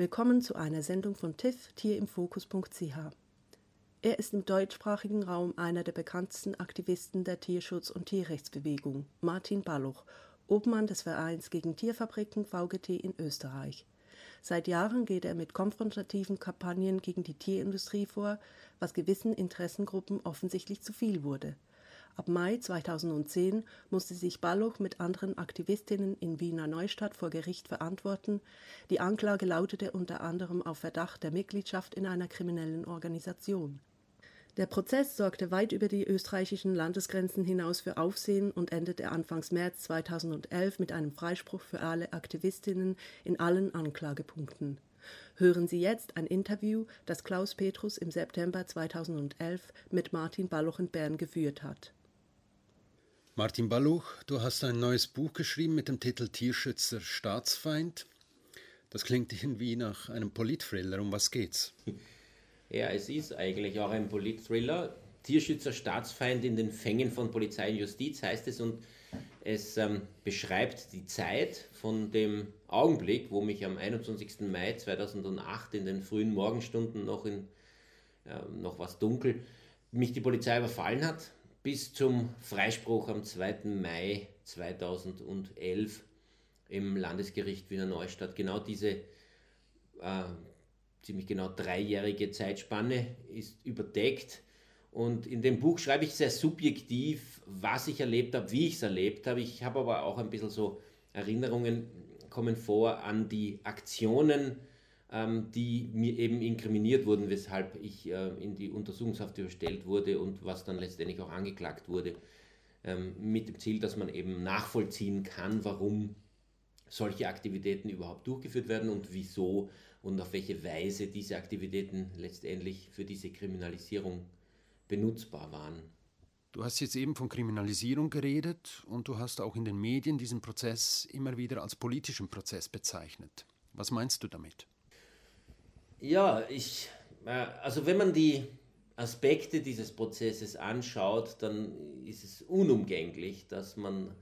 Willkommen zu einer Sendung von TIFF tierimfokus.ch. Er ist im deutschsprachigen Raum einer der bekanntesten Aktivisten der Tierschutz- und Tierrechtsbewegung, Martin Balluch, Obmann des Vereins gegen Tierfabriken VGT in Österreich. Seit Jahren geht er mit konfrontativen Kampagnen gegen die Tierindustrie vor, was gewissen Interessengruppen offensichtlich zu viel wurde. Ab Mai 2010 musste sich Balluch mit anderen Aktivistinnen in Wiener Neustadt vor Gericht verantworten. Die Anklage lautete unter anderem auf Verdacht der Mitgliedschaft in einer kriminellen Organisation. Der Prozess sorgte weit über die österreichischen Landesgrenzen hinaus für Aufsehen und endete Anfangs März 2011 mit einem Freispruch für alle Aktivistinnen in allen Anklagepunkten. Hören Sie jetzt ein Interview, das Klaus Petrus im September 2011 mit Martin Balluch in Bern geführt hat. Martin Balluch, du hast ein neues Buch geschrieben mit dem Titel Tierschützer Staatsfeind. Das klingt irgendwie nach einem Politthriller. Um was geht's? Ja, es ist eigentlich auch ein Politthriller. Tierschützer Staatsfeind in den Fängen von Polizei und Justiz heißt es und es ähm, beschreibt die Zeit von dem Augenblick, wo mich am 21. Mai 2008 in den frühen Morgenstunden noch in äh, noch was dunkel mich die Polizei überfallen hat, bis zum Freispruch am 2. Mai 2011 im Landesgericht Wiener Neustadt. Genau diese äh, ziemlich genau dreijährige Zeitspanne ist überdeckt. Und in dem Buch schreibe ich sehr subjektiv, was ich erlebt habe, wie ich es erlebt habe. Ich habe aber auch ein bisschen so Erinnerungen kommen vor an die Aktionen, die mir eben inkriminiert wurden, weshalb ich äh, in die Untersuchungshaft überstellt wurde und was dann letztendlich auch angeklagt wurde, ähm, mit dem Ziel, dass man eben nachvollziehen kann, warum solche Aktivitäten überhaupt durchgeführt werden und wieso und auf welche Weise diese Aktivitäten letztendlich für diese Kriminalisierung benutzbar waren. Du hast jetzt eben von Kriminalisierung geredet und du hast auch in den Medien diesen Prozess immer wieder als politischen Prozess bezeichnet. Was meinst du damit? Ja, ich, äh, also wenn man die Aspekte dieses Prozesses anschaut, dann ist es unumgänglich, dass man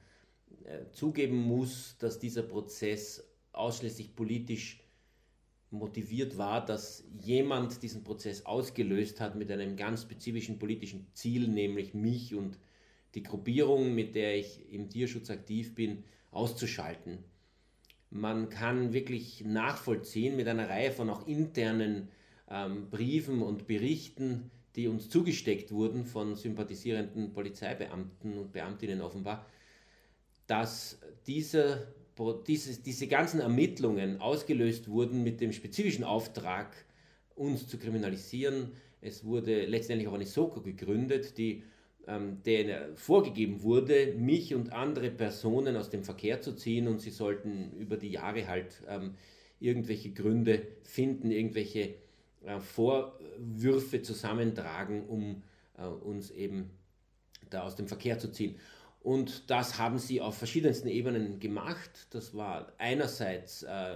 äh, zugeben muss, dass dieser Prozess ausschließlich politisch motiviert war, dass jemand diesen Prozess ausgelöst hat mit einem ganz spezifischen politischen Ziel, nämlich mich und die Gruppierung, mit der ich im Tierschutz aktiv bin, auszuschalten. Man kann wirklich nachvollziehen mit einer Reihe von auch internen ähm, Briefen und Berichten, die uns zugesteckt wurden von sympathisierenden Polizeibeamten und Beamtinnen offenbar, dass dieser diese, diese ganzen Ermittlungen ausgelöst wurden mit dem spezifischen Auftrag, uns zu kriminalisieren. Es wurde letztendlich auch eine Soko gegründet, die ähm, denen vorgegeben wurde, mich und andere Personen aus dem Verkehr zu ziehen und sie sollten über die Jahre halt ähm, irgendwelche Gründe finden, irgendwelche äh, Vorwürfe zusammentragen, um äh, uns eben da aus dem Verkehr zu ziehen. Und das haben sie auf verschiedensten Ebenen gemacht. Das war einerseits äh,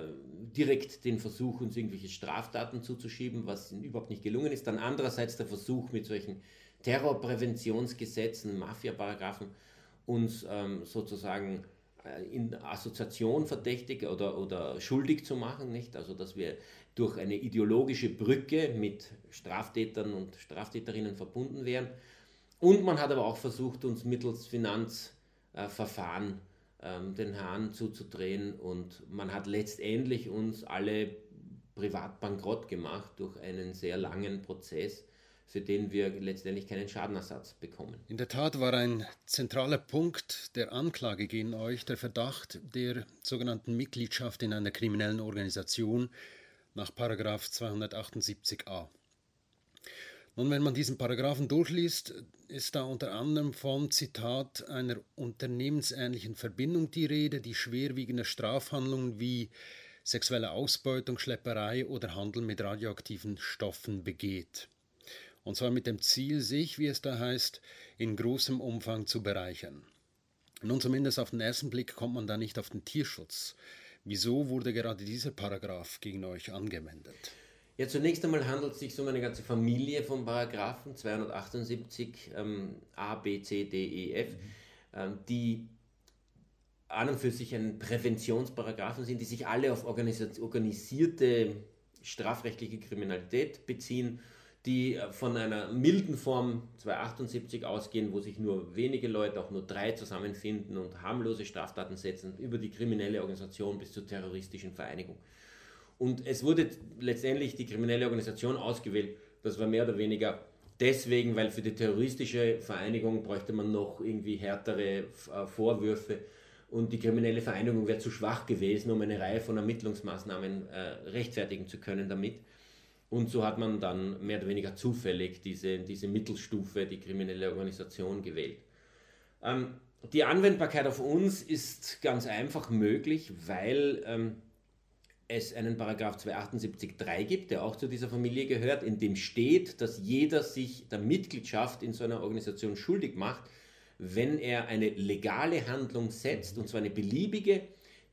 direkt den Versuch, uns irgendwelche Straftaten zuzuschieben, was ihnen überhaupt nicht gelungen ist. Dann andererseits der Versuch, mit solchen Terrorpräventionsgesetzen, Mafia-Paragraphen, uns ähm, sozusagen äh, in Assoziation verdächtig oder, oder schuldig zu machen. Nicht? Also, dass wir durch eine ideologische Brücke mit Straftätern und Straftäterinnen verbunden wären. Und man hat aber auch versucht, uns mittels Finanzverfahren ähm, den Hahn zuzudrehen und man hat letztendlich uns alle privat bankrott gemacht durch einen sehr langen Prozess, für den wir letztendlich keinen Schadenersatz bekommen. In der Tat war ein zentraler Punkt der Anklage gegen euch der Verdacht der sogenannten Mitgliedschaft in einer kriminellen Organisation nach 278a. Nun, wenn man diesen Paragraphen durchliest, ist da unter anderem von Zitat einer unternehmensähnlichen Verbindung die Rede, die schwerwiegende Strafhandlungen wie sexuelle Ausbeutung, Schlepperei oder Handel mit radioaktiven Stoffen begeht. Und zwar mit dem Ziel, sich, wie es da heißt, in großem Umfang zu bereichern. Nun, zumindest auf den ersten Blick kommt man da nicht auf den Tierschutz. Wieso wurde gerade dieser Paragraph gegen euch angewendet? Ja, zunächst einmal handelt es sich um eine ganze Familie von Paragraphen, 278 ähm, A, B, C, D, E, F, mhm. ähm, die an und für sich ein Präventionsparagraphen sind, die sich alle auf organisierte strafrechtliche Kriminalität beziehen, die äh, von einer milden Form 278 ausgehen, wo sich nur wenige Leute, auch nur drei zusammenfinden und harmlose Straftaten setzen, über die kriminelle Organisation bis zur terroristischen Vereinigung. Und es wurde letztendlich die kriminelle Organisation ausgewählt. Das war mehr oder weniger deswegen, weil für die terroristische Vereinigung bräuchte man noch irgendwie härtere äh, Vorwürfe und die kriminelle Vereinigung wäre zu schwach gewesen, um eine Reihe von Ermittlungsmaßnahmen äh, rechtfertigen zu können damit. Und so hat man dann mehr oder weniger zufällig diese, diese Mittelstufe, die kriminelle Organisation gewählt. Ähm, die Anwendbarkeit auf uns ist ganz einfach möglich, weil ähm, es einen Paragraph 278.3 gibt, der auch zu dieser Familie gehört, in dem steht, dass jeder sich der Mitgliedschaft in so einer Organisation schuldig macht, wenn er eine legale Handlung setzt, und zwar eine beliebige,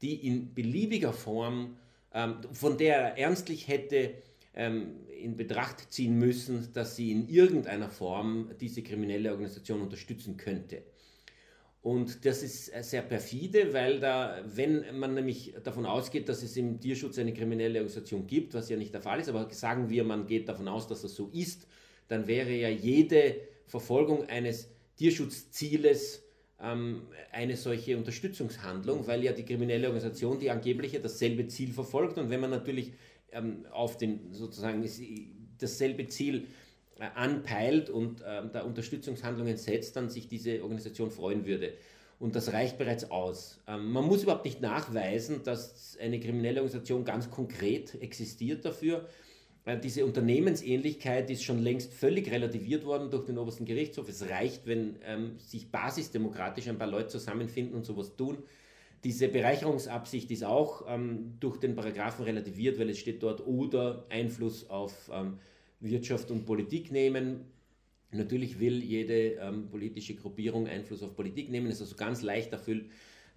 die in beliebiger Form, ähm, von der er ernstlich hätte in Betracht ziehen müssen, dass sie in irgendeiner Form diese kriminelle Organisation unterstützen könnte. Und das ist sehr perfide, weil da, wenn man nämlich davon ausgeht, dass es im Tierschutz eine kriminelle Organisation gibt, was ja nicht der Fall ist, aber sagen wir, man geht davon aus, dass das so ist, dann wäre ja jede Verfolgung eines Tierschutzzieles ähm, eine solche Unterstützungshandlung, weil ja die kriminelle Organisation die angebliche dasselbe Ziel verfolgt und wenn man natürlich ähm, auf den sozusagen dasselbe Ziel äh, anpeilt und ähm, da Unterstützungshandlungen setzt, dann sich diese Organisation freuen würde. Und das reicht bereits aus. Ähm, man muss überhaupt nicht nachweisen, dass eine kriminelle Organisation ganz konkret existiert dafür. Äh, diese Unternehmensähnlichkeit ist schon längst völlig relativiert worden durch den obersten Gerichtshof. Es reicht, wenn ähm, sich basisdemokratisch ein paar Leute zusammenfinden und sowas tun. Diese Bereicherungsabsicht ist auch ähm, durch den Paragraphen relativiert, weil es steht dort oder Einfluss auf ähm, Wirtschaft und Politik nehmen. Natürlich will jede ähm, politische Gruppierung Einfluss auf Politik nehmen, ist also ganz leicht erfüllt.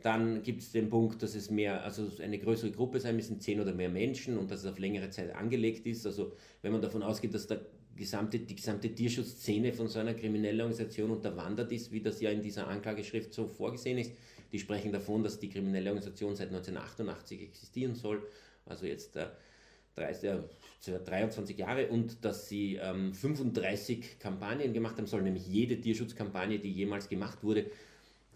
Dann gibt es den Punkt, dass es mehr, also eine größere Gruppe sein müssen, zehn oder mehr Menschen und dass es auf längere Zeit angelegt ist. Also wenn man davon ausgeht, dass der gesamte, die gesamte Tierschutzszene von so einer kriminellen Organisation unterwandert ist, wie das ja in dieser Anklageschrift so vorgesehen ist, die sprechen davon, dass die kriminelle Organisation seit 1988 existieren soll, also jetzt äh, 30, äh, 23 Jahre, und dass sie ähm, 35 Kampagnen gemacht haben soll, nämlich jede Tierschutzkampagne, die jemals gemacht wurde.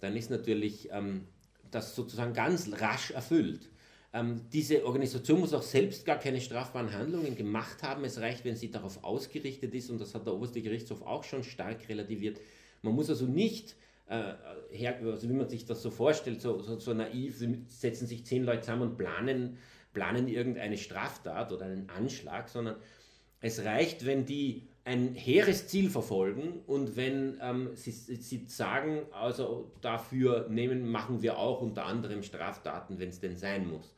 Dann ist natürlich ähm, das sozusagen ganz rasch erfüllt. Ähm, diese Organisation muss auch selbst gar keine strafbaren Handlungen gemacht haben. Es reicht, wenn sie darauf ausgerichtet ist, und das hat der oberste Gerichtshof auch schon stark relativiert. Man muss also nicht äh, her, also wie man sich das so vorstellt, so, so, so naiv, setzen sich zehn Leute zusammen und planen, planen irgendeine Straftat oder einen Anschlag, sondern es reicht, wenn die ein hehres Ziel verfolgen und wenn ähm, sie, sie sagen, also dafür nehmen, machen wir auch unter anderem Straftaten, wenn es denn sein muss.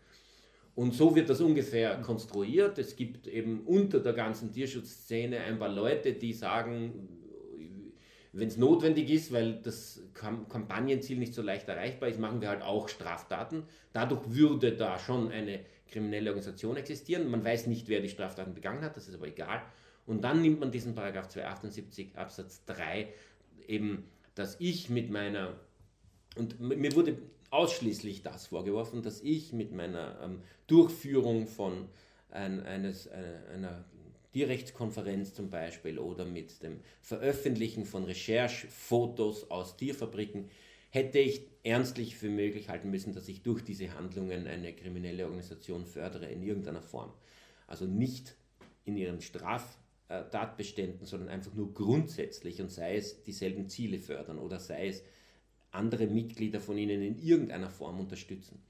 Und so wird das ungefähr konstruiert. Es gibt eben unter der ganzen Tierschutzszene ein paar Leute, die sagen, wenn es notwendig ist, weil das Kampagnenziel nicht so leicht erreichbar ist, machen wir halt auch Straftaten. Dadurch würde da schon eine kriminelle Organisation existieren. Man weiß nicht, wer die Straftaten begangen hat, das ist aber egal. Und dann nimmt man diesen Paragraph 278 Absatz 3 eben, dass ich mit meiner, und mir wurde ausschließlich das vorgeworfen, dass ich mit meiner ähm, Durchführung von ein, eines, äh, einer Tierrechtskonferenz zum Beispiel oder mit dem Veröffentlichen von Recherchefotos aus Tierfabriken hätte ich ernstlich für möglich halten müssen, dass ich durch diese Handlungen eine kriminelle Organisation fördere in irgendeiner Form. Also nicht in ihren Straftatbeständen, sondern einfach nur grundsätzlich und sei es dieselben Ziele fördern oder sei es andere Mitglieder von ihnen in irgendeiner Form unterstützen.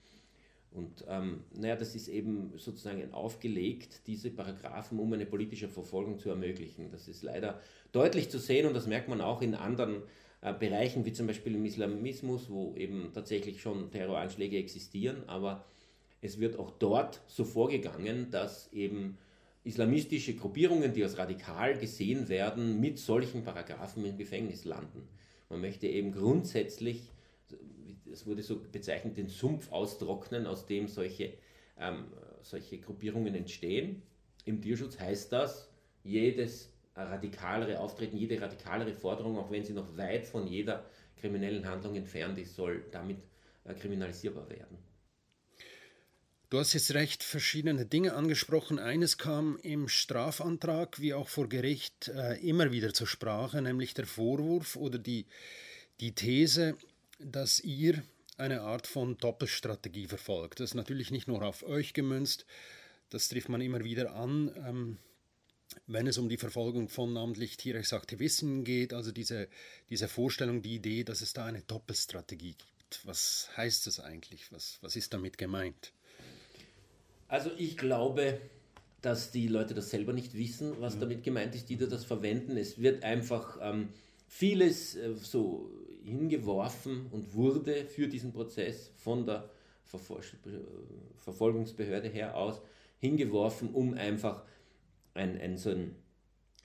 Und ähm, naja, das ist eben sozusagen aufgelegt, diese Paragraphen, um eine politische Verfolgung zu ermöglichen. Das ist leider deutlich zu sehen und das merkt man auch in anderen äh, Bereichen, wie zum Beispiel im Islamismus, wo eben tatsächlich schon Terroranschläge existieren, aber es wird auch dort so vorgegangen, dass eben islamistische Gruppierungen, die als radikal gesehen werden, mit solchen Paragraphen im Gefängnis landen. Man möchte eben grundsätzlich es wurde so bezeichnet, den Sumpf austrocknen, aus dem solche, ähm, solche Gruppierungen entstehen. Im Tierschutz heißt das, jedes radikalere Auftreten, jede radikalere Forderung, auch wenn sie noch weit von jeder kriminellen Handlung entfernt ist, soll damit äh, kriminalisierbar werden. Du hast jetzt recht verschiedene Dinge angesprochen. Eines kam im Strafantrag wie auch vor Gericht äh, immer wieder zur Sprache, nämlich der Vorwurf oder die, die These, dass ihr eine Art von Doppelstrategie verfolgt. Das ist natürlich nicht nur auf euch gemünzt, das trifft man immer wieder an, ähm, wenn es um die Verfolgung von namentlich Tierrechtsaktivisten geht, also diese, diese Vorstellung, die Idee, dass es da eine Doppelstrategie gibt. Was heißt das eigentlich? Was, was ist damit gemeint? Also ich glaube, dass die Leute das selber nicht wissen, was mhm. damit gemeint ist, die da das verwenden. Es wird einfach ähm, vieles äh, so hingeworfen und wurde für diesen Prozess von der Verfol Verfolgungsbehörde her aus hingeworfen, um einfach ein, ein so ein,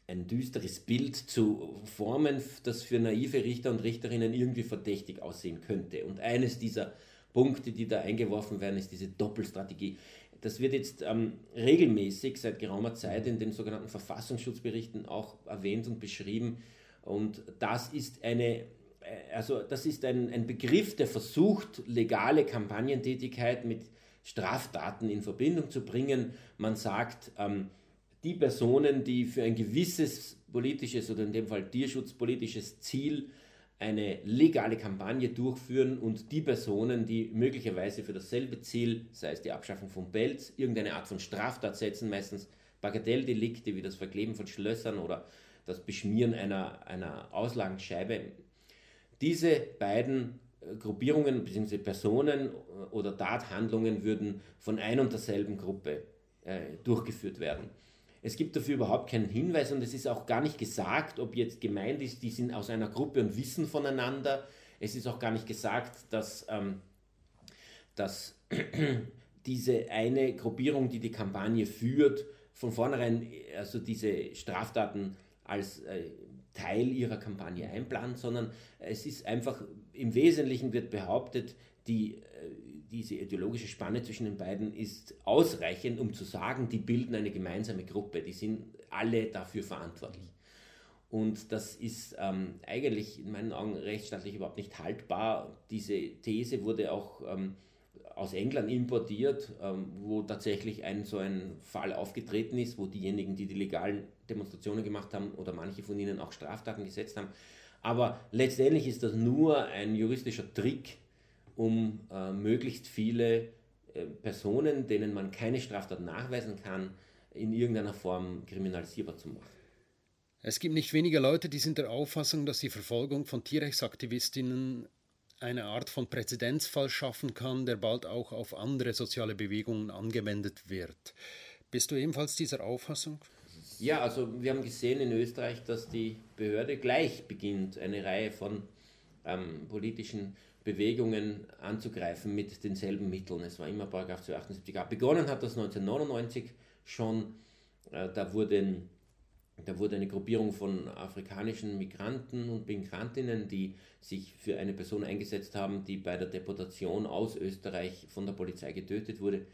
ein düsteres Bild zu formen, das für naive Richter und Richterinnen irgendwie verdächtig aussehen könnte. Und eines dieser Punkte, die da eingeworfen werden, ist diese Doppelstrategie. Das wird jetzt ähm, regelmäßig seit geraumer Zeit in den sogenannten Verfassungsschutzberichten auch erwähnt und beschrieben. Und das ist eine, also das ist ein, ein Begriff, der versucht, legale Kampagnentätigkeit mit Straftaten in Verbindung zu bringen. Man sagt, ähm, die Personen, die für ein gewisses politisches oder in dem Fall tierschutzpolitisches Ziel eine legale Kampagne durchführen und die Personen, die möglicherweise für dasselbe Ziel, sei es die Abschaffung von Pelz, irgendeine Art von Straftat setzen, meistens Bagatelldelikte wie das Verkleben von Schlössern oder das Beschmieren einer, einer Auslagenscheibe. Diese beiden äh, Gruppierungen bzw. Personen äh, oder Tathandlungen würden von ein und derselben Gruppe äh, durchgeführt werden. Es gibt dafür überhaupt keinen Hinweis und es ist auch gar nicht gesagt, ob jetzt gemeint ist, die sind aus einer Gruppe und wissen voneinander. Es ist auch gar nicht gesagt, dass, ähm, dass diese eine Gruppierung, die die Kampagne führt, von vornherein also diese Straftaten als äh, Teil ihrer Kampagne einplant, sondern es ist einfach im Wesentlichen wird behauptet, die diese ideologische Spanne zwischen den beiden ist ausreichend, um zu sagen, die bilden eine gemeinsame Gruppe, die sind alle dafür verantwortlich. Und das ist ähm, eigentlich in meinen Augen rechtsstaatlich überhaupt nicht haltbar. Diese These wurde auch ähm, aus England importiert, ähm, wo tatsächlich ein so ein Fall aufgetreten ist, wo diejenigen, die die legalen Demonstrationen gemacht haben oder manche von ihnen auch Straftaten gesetzt haben. Aber letztendlich ist das nur ein juristischer Trick, um äh, möglichst viele äh, Personen, denen man keine Straftat nachweisen kann, in irgendeiner Form kriminalisierbar zu machen. Es gibt nicht weniger Leute, die sind der Auffassung, dass die Verfolgung von Tierrechtsaktivistinnen eine Art von Präzedenzfall schaffen kann, der bald auch auf andere soziale Bewegungen angewendet wird. Bist du ebenfalls dieser Auffassung? Ja, also wir haben gesehen in Österreich, dass die Behörde gleich beginnt, eine Reihe von ähm, politischen Bewegungen anzugreifen mit denselben Mitteln. Es war immer Paragraph 278a. Begonnen hat das 1999 schon. Äh, da, wurden, da wurde eine Gruppierung von afrikanischen Migranten und Migrantinnen, die sich für eine Person eingesetzt haben, die bei der Deportation aus Österreich von der Polizei getötet wurde.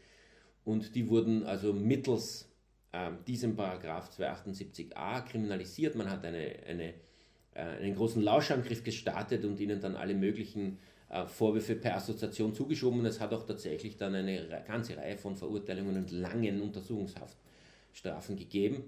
Und die wurden also mittels äh, diesem Paragraph 278a kriminalisiert. Man hat eine, eine, äh, einen großen Lauschangriff gestartet und ihnen dann alle möglichen äh, Vorwürfe per Assoziation zugeschoben und es hat auch tatsächlich dann eine ganze Reihe von Verurteilungen und langen Untersuchungshaftstrafen gegeben.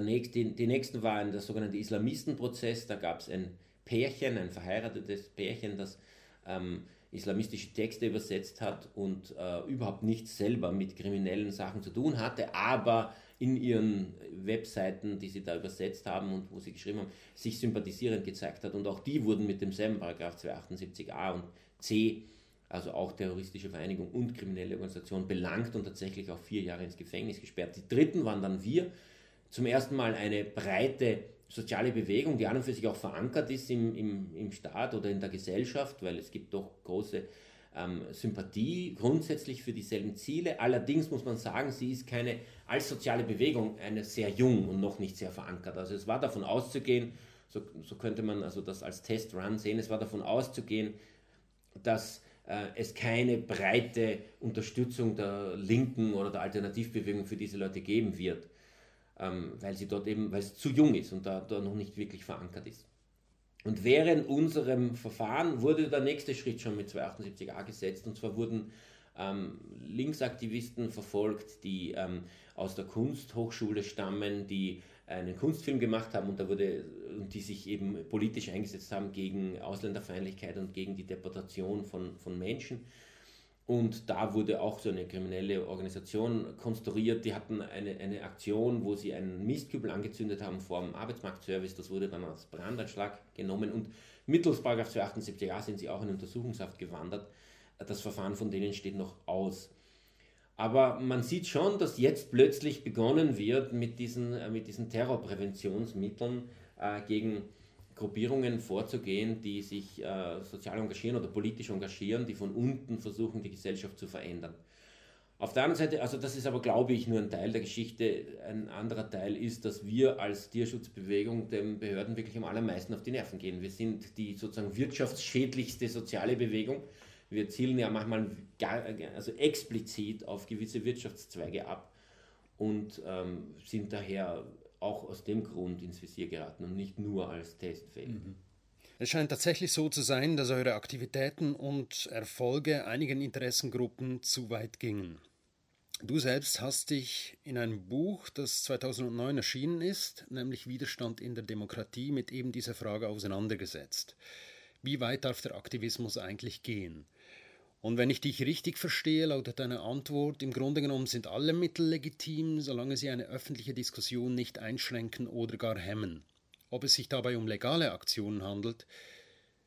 Nächste, die, die nächsten waren der sogenannte Islamistenprozess. Da gab es ein Pärchen, ein verheiratetes Pärchen, das ähm, islamistische Texte übersetzt hat und äh, überhaupt nichts selber mit kriminellen Sachen zu tun hatte, aber in ihren Webseiten, die sie da übersetzt haben und wo sie geschrieben haben, sich sympathisierend gezeigt hat. Und auch die wurden mit demselben Paragraph 278a und c, also auch terroristische Vereinigung und kriminelle Organisation, belangt und tatsächlich auch vier Jahre ins Gefängnis gesperrt. Die dritten waren dann wir. Zum ersten Mal eine breite soziale Bewegung, die an und für sich auch verankert ist im, im, im Staat oder in der Gesellschaft, weil es gibt doch große ähm, Sympathie grundsätzlich für dieselben Ziele. Allerdings muss man sagen, sie ist keine als soziale Bewegung eine sehr jung und noch nicht sehr verankert. Also es war davon auszugehen, so, so könnte man also das als Testrun sehen, es war davon auszugehen, dass äh, es keine breite Unterstützung der Linken oder der Alternativbewegung für diese Leute geben wird, ähm, weil sie dort eben, weil es zu jung ist und da, da noch nicht wirklich verankert ist. Und während unserem Verfahren wurde der nächste Schritt schon mit 278a gesetzt. Und zwar wurden ähm, Linksaktivisten verfolgt, die ähm, aus der Kunsthochschule stammen, die einen Kunstfilm gemacht haben und da wurde und die sich eben politisch eingesetzt haben gegen Ausländerfeindlichkeit und gegen die Deportation von, von Menschen. Und da wurde auch so eine kriminelle Organisation konstruiert. Die hatten eine, eine Aktion, wo sie einen Mistkübel angezündet haben vor dem Arbeitsmarktservice. Das wurde dann als Brandanschlag genommen. Und mittels 278a sind sie auch in Untersuchungshaft gewandert. Das Verfahren von denen steht noch aus. Aber man sieht schon, dass jetzt plötzlich begonnen wird mit diesen, äh, mit diesen Terrorpräventionsmitteln äh, gegen Gruppierungen vorzugehen, die sich äh, sozial engagieren oder politisch engagieren, die von unten versuchen, die Gesellschaft zu verändern. Auf der anderen Seite, also das ist aber, glaube ich, nur ein Teil der Geschichte. Ein anderer Teil ist, dass wir als Tierschutzbewegung den Behörden wirklich am allermeisten auf die Nerven gehen. Wir sind die sozusagen wirtschaftsschädlichste soziale Bewegung wir zielen ja manchmal gar, also explizit auf gewisse Wirtschaftszweige ab und ähm, sind daher auch aus dem Grund ins Visier geraten und nicht nur als Testfeld. Mhm. Es scheint tatsächlich so zu sein, dass eure Aktivitäten und Erfolge einigen Interessengruppen zu weit gingen. Du selbst hast dich in einem Buch, das 2009 erschienen ist, nämlich Widerstand in der Demokratie, mit eben dieser Frage auseinandergesetzt. Wie weit darf der Aktivismus eigentlich gehen? Und wenn ich dich richtig verstehe, lautet deine Antwort, im Grunde genommen sind alle Mittel legitim, solange sie eine öffentliche Diskussion nicht einschränken oder gar hemmen. Ob es sich dabei um legale Aktionen handelt,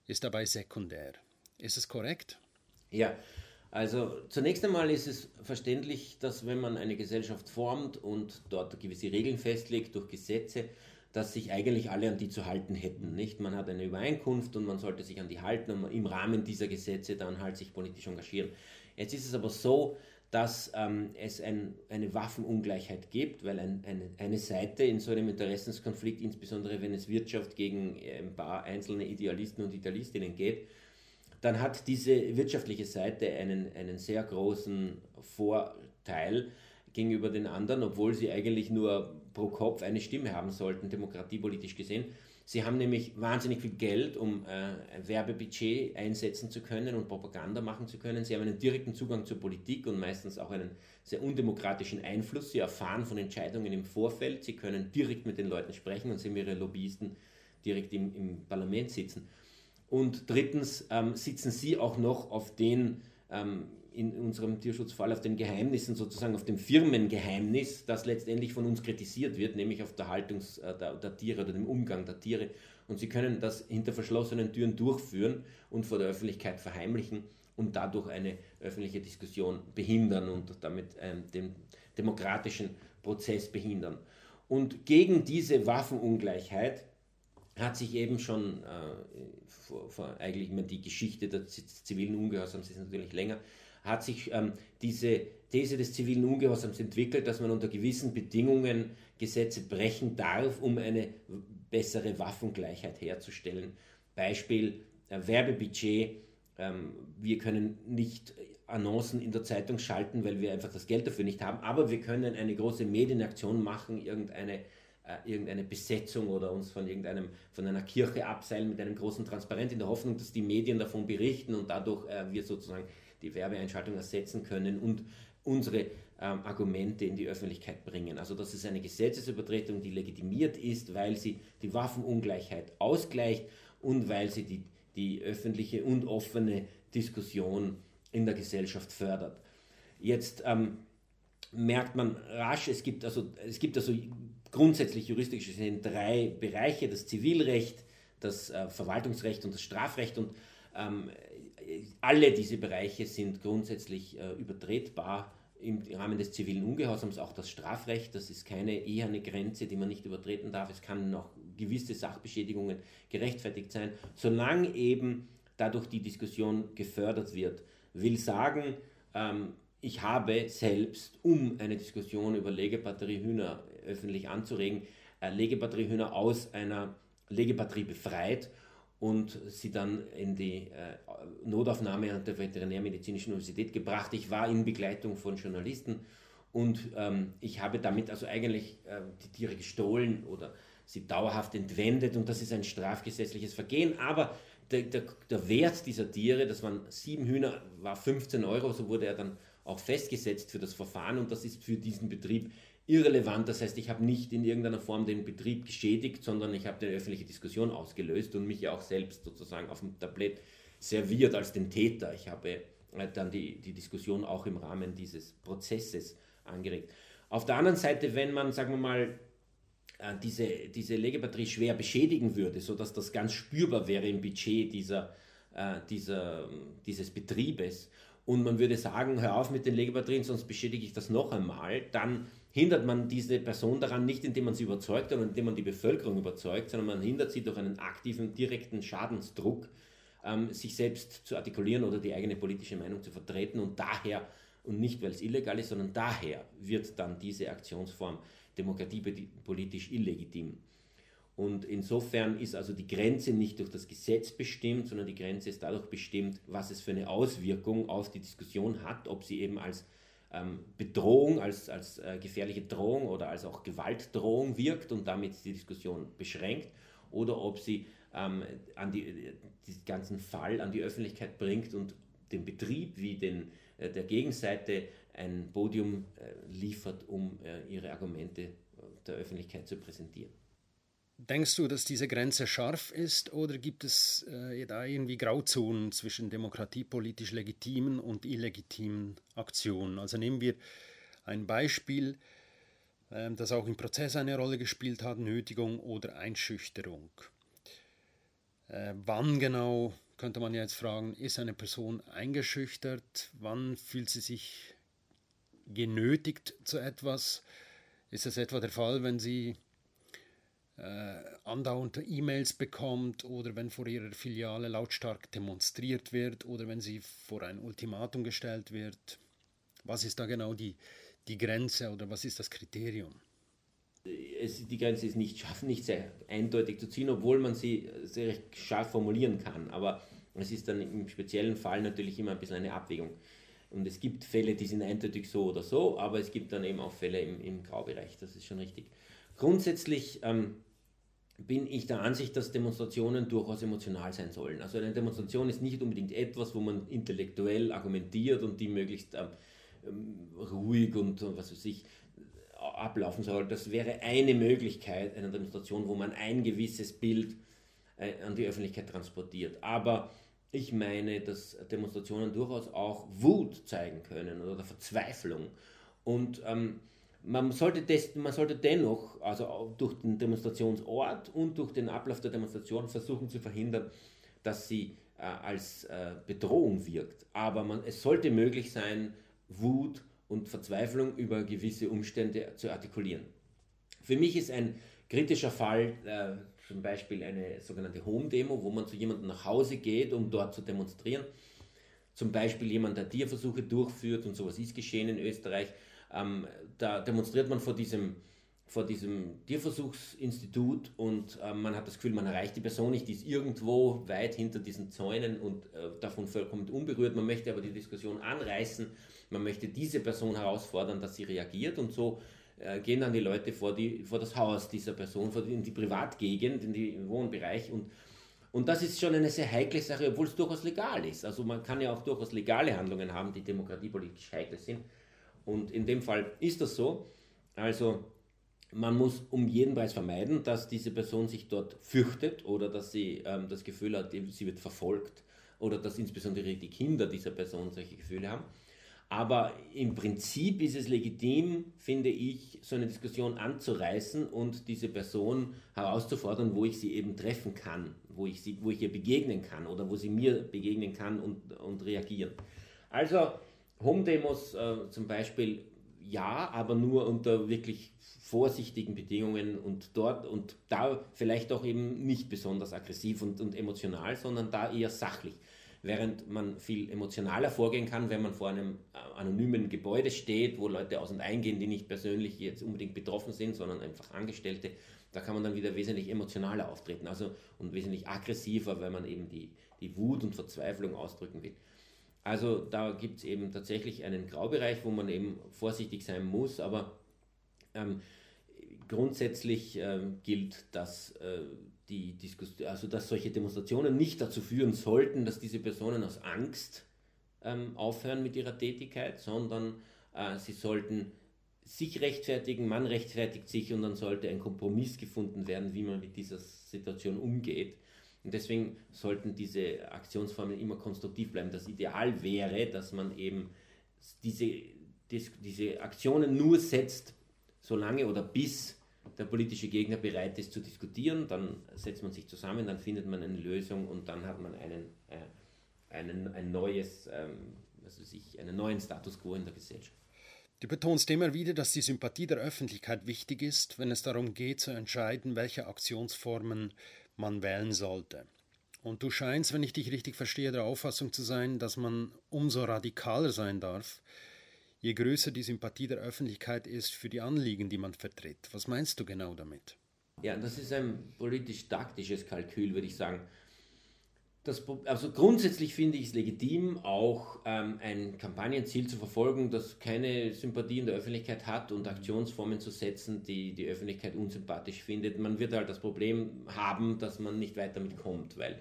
ist dabei sekundär. Ist es korrekt? Ja, also zunächst einmal ist es verständlich, dass wenn man eine Gesellschaft formt und dort gewisse Regeln festlegt durch Gesetze, dass sich eigentlich alle an die zu halten hätten. Nicht? Man hat eine Übereinkunft und man sollte sich an die halten und im Rahmen dieser Gesetze dann halt sich politisch engagieren. Jetzt ist es aber so, dass ähm, es ein, eine Waffenungleichheit gibt, weil ein, eine, eine Seite in so einem Interessenskonflikt, insbesondere wenn es Wirtschaft gegen ein paar einzelne Idealisten und Idealistinnen geht, dann hat diese wirtschaftliche Seite einen, einen sehr großen Vorteil, gegenüber den anderen, obwohl sie eigentlich nur pro Kopf eine Stimme haben sollten, demokratiepolitisch gesehen. Sie haben nämlich wahnsinnig viel Geld, um äh, Werbebudget einsetzen zu können und Propaganda machen zu können. Sie haben einen direkten Zugang zur Politik und meistens auch einen sehr undemokratischen Einfluss. Sie erfahren von Entscheidungen im Vorfeld. Sie können direkt mit den Leuten sprechen und sehen ihre Lobbyisten direkt im, im Parlament sitzen. Und drittens ähm, sitzen sie auch noch auf den ähm, in unserem Tierschutzfall auf den Geheimnissen, sozusagen auf dem Firmengeheimnis, das letztendlich von uns kritisiert wird, nämlich auf der Haltung äh, der, der, Tiere oder dem Umgang der Tiere. Und sie können das hinter verschlossenen Türen durchführen und vor der Öffentlichkeit verheimlichen und dadurch eine öffentliche Diskussion behindern und damit ähm, den demokratischen Prozess behindern. Und gegen diese Waffenungleichheit hat sich eben schon äh, vor, vor, eigentlich immer die Geschichte des zivilen Ungehorsams ist natürlich länger, hat sich ähm, diese These des zivilen Ungehorsams entwickelt, dass man unter gewissen Bedingungen Gesetze brechen darf, um eine bessere Waffengleichheit herzustellen. Beispiel äh, Werbebudget. Ähm, wir können nicht Annoncen in der Zeitung schalten, weil wir einfach das Geld dafür nicht haben, aber wir können eine große Medienaktion machen, irgendeine äh, irgendeine Besetzung oder uns von irgendeinem von einer Kirche abseilen mit einem großen Transparent in der Hoffnung, dass die Medien davon berichten und dadurch äh, wir sozusagen die Werbeeinschaltung ersetzen können und unsere ähm, Argumente in die Öffentlichkeit bringen. Also das ist eine Gesetzesübertretung, die legitimiert ist, weil sie die Waffenungleichheit ausgleicht und weil sie die, die öffentliche und offene Diskussion in der Gesellschaft fördert. Jetzt ähm, merkt man rasch, es gibt also, es gibt also grundsätzlich juristisch gesehen drei Bereiche, das Zivilrecht, das äh, Verwaltungsrecht und das Strafrecht und ähm, alle diese Bereiche sind grundsätzlich äh, übertretbar im Rahmen des zivilen Ungehorsams, auch das Strafrecht, das ist keine eher eine Grenze, die man nicht übertreten darf. Es kann noch gewisse Sachbeschädigungen gerechtfertigt sein, solange eben dadurch die Diskussion gefördert wird. Will sagen, ähm, ich habe selbst, um eine Diskussion über Legebatteriehühner öffentlich anzuregen, äh, Legebatteriehühner aus einer Legebatterie befreit und sie dann in die äh, Notaufnahme an der Veterinärmedizinischen Universität gebracht. Ich war in Begleitung von Journalisten und ähm, ich habe damit also eigentlich äh, die Tiere gestohlen oder sie dauerhaft entwendet und das ist ein strafgesetzliches Vergehen. Aber der, der, der, Wert dieser Tiere, das waren sieben Hühner, war 15 Euro, so wurde er dann auch festgesetzt für das Verfahren und das ist für diesen Betrieb irrelevant. Das heißt, ich habe nicht in irgendeiner Form den Betrieb geschädigt, sondern ich habe eine öffentliche Diskussion ausgelöst und mich ja auch selbst sozusagen auf dem Tablett serviert als den Täter. Ich habe äh, dann die, die Diskussion auch im Rahmen dieses Prozesses angeregt. Auf der anderen Seite, wenn man, sagen wir mal, äh, diese, diese Legebatterie schwer beschädigen würde, sodass das ganz spürbar wäre im Budget dieser, äh, dieser, dieses Betriebes und man würde sagen, hör auf mit den Legebatterien, sonst beschädige ich das noch einmal, dann hindert man diese Person daran nicht, indem man sie überzeugt oder indem man die Bevölkerung überzeugt, sondern man hindert sie durch einen aktiven, direkten Schadensdruck, ähm, sich selbst zu artikulieren oder die eigene politische Meinung zu vertreten und daher, und nicht weil es illegal ist, sondern daher wird dann diese Aktionsform demokratiepolitisch illegitim. Und insofern ist also die Grenze nicht durch das Gesetz bestimmt, sondern die Grenze ist dadurch bestimmt, was es für eine Auswirkung auf die Diskussion hat, ob sie eben als Bedrohung, als, als äh, gefährliche Drohung oder als auch Gewaltdrohung wirkt und damit die Diskussion beschränkt oder ob sie ähm, an die, diesen ganzen Fall an die Öffentlichkeit bringt und den Betrieb wie den, äh, der Gegenseite ein Podium äh, liefert, um äh, ihre Argumente der Öffentlichkeit zu präsentieren. Denkst du, dass diese Grenze scharf ist oder gibt es äh, da irgendwie Grauzonen zwischen demokratiepolitisch legitimen und illegitimen Aktionen? Also nehmen wir ein Beispiel, äh, das auch im Prozess eine Rolle gespielt hat, Nötigung oder Einschüchterung. Äh, wann genau, könnte man jetzt fragen, ist eine Person eingeschüchtert? Wann fühlt sie sich genötigt zu etwas? Ist es etwa der Fall, wenn sie andauernd E-Mails bekommt oder wenn vor ihrer Filiale lautstark demonstriert wird oder wenn sie vor ein Ultimatum gestellt wird. Was ist da genau die, die Grenze oder was ist das Kriterium? Es, die Grenze ist nicht scharf, nicht sehr eindeutig zu ziehen, obwohl man sie sehr scharf formulieren kann. Aber es ist dann im speziellen Fall natürlich immer ein bisschen eine Abwägung. Und es gibt Fälle, die sind eindeutig so oder so, aber es gibt dann eben auch Fälle im, im Graubereich, das ist schon richtig. Grundsätzlich ähm, bin ich der Ansicht, dass Demonstrationen durchaus emotional sein sollen. Also eine Demonstration ist nicht unbedingt etwas, wo man intellektuell argumentiert und die möglichst ähm, ähm ruhig und was weiß ich ablaufen soll. Das wäre eine Möglichkeit einer Demonstration, wo man ein gewisses Bild äh, an die Öffentlichkeit transportiert. Aber ich meine, dass Demonstrationen durchaus auch Wut zeigen können oder Verzweiflung. Und ähm, man sollte, des, man sollte dennoch, also durch den Demonstrationsort und durch den Ablauf der Demonstration versuchen zu verhindern, dass sie äh, als äh, Bedrohung wirkt. Aber man, es sollte möglich sein, Wut und Verzweiflung über gewisse Umstände zu artikulieren. Für mich ist ein kritischer Fall äh, zum Beispiel eine sogenannte Home-Demo, wo man zu jemandem nach Hause geht, um dort zu demonstrieren. Zum Beispiel jemand, der Tierversuche durchführt und sowas ist geschehen in Österreich ähm, da demonstriert man vor diesem, vor diesem Tierversuchsinstitut und äh, man hat das Gefühl, man erreicht die Person nicht, die ist irgendwo weit hinter diesen Zäunen und äh, davon vollkommen unberührt. Man möchte aber die Diskussion anreißen, man möchte diese Person herausfordern, dass sie reagiert und so äh, gehen dann die Leute vor, die, vor das Haus dieser Person, vor die, in die Privatgegend, in den Wohnbereich und und das ist schon eine sehr heikle Sache, obwohl es durchaus legal ist. Also man kann ja auch durchaus legale Handlungen haben, die demokratiepolitisch heikel sind. Und in dem Fall ist das so. Also man muss um jeden Preis vermeiden, dass diese Person sich dort fürchtet oder dass sie ähm, das Gefühl hat, sie wird verfolgt oder dass insbesondere die Kinder dieser Person solche Gefühle haben. Aber im Prinzip ist es legitim, finde ich, so eine Diskussion anzureißen und diese Person herauszufordern, wo ich sie eben treffen kann, wo ich, sie, wo ich ihr begegnen kann oder wo sie mir begegnen kann und, und reagieren. Also Home-Demos äh, zum Beispiel ja, aber nur unter wirklich vorsichtigen Bedingungen und dort und da vielleicht auch eben nicht besonders aggressiv und, und emotional, sondern da eher sachlich. Während man viel emotionaler vorgehen kann, wenn man vor einem äh, anonymen Gebäude steht, wo Leute aus und eingehen, die nicht persönlich jetzt unbedingt betroffen sind, sondern einfach Angestellte, da kann man dann wieder wesentlich emotionaler auftreten also, und wesentlich aggressiver, weil man eben die, die Wut und Verzweiflung ausdrücken will. Also da gibt es eben tatsächlich einen Graubereich, wo man eben vorsichtig sein muss, aber ähm, grundsätzlich äh, gilt, dass, äh, die also dass solche Demonstrationen nicht dazu führen sollten, dass diese Personen aus Angst ähm, aufhören mit ihrer Tätigkeit, sondern äh, sie sollten sich rechtfertigen, man rechtfertigt sich und dann sollte ein Kompromiss gefunden werden, wie man mit dieser Situation umgeht. Und deswegen sollten diese Aktionsformen immer konstruktiv bleiben. Das Ideal wäre, dass man eben diese, diese Aktionen nur setzt, solange oder bis der politische Gegner bereit ist zu diskutieren. Dann setzt man sich zusammen, dann findet man eine Lösung und dann hat man einen, äh, einen, ein neues, ähm, was weiß einen neuen Status quo in der Gesellschaft. Du betonst immer wieder, dass die Sympathie der Öffentlichkeit wichtig ist, wenn es darum geht zu entscheiden, welche Aktionsformen man wählen sollte. Und du scheinst, wenn ich dich richtig verstehe, der Auffassung zu sein, dass man umso radikaler sein darf, je größer die Sympathie der Öffentlichkeit ist für die Anliegen, die man vertritt. Was meinst du genau damit? Ja, das ist ein politisch-taktisches Kalkül, würde ich sagen. Das, also grundsätzlich finde ich es legitim, auch ähm, ein Kampagnenziel zu verfolgen, das keine Sympathie in der Öffentlichkeit hat und Aktionsformen zu setzen, die die Öffentlichkeit unsympathisch findet. Man wird halt das Problem haben, dass man nicht weiter mitkommt, weil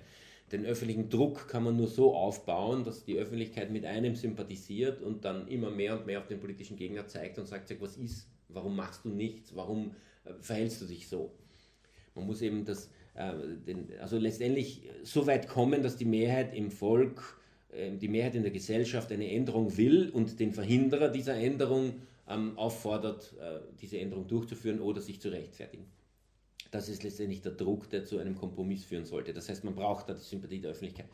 den öffentlichen Druck kann man nur so aufbauen, dass die Öffentlichkeit mit einem sympathisiert und dann immer mehr und mehr auf den politischen Gegner zeigt und sagt, sag, was ist, warum machst du nichts, warum äh, verhältst du dich so? Man muss eben das den, also letztendlich so weit kommen, dass die Mehrheit im Volk, äh, die Mehrheit in der Gesellschaft eine Änderung will und den Verhinderer dieser Änderung ähm, auffordert, äh, diese Änderung durchzuführen oder sich zu rechtfertigen. Das ist letztendlich der Druck, der zu einem Kompromiss führen sollte. Das heißt, man braucht da die Sympathie der Öffentlichkeit.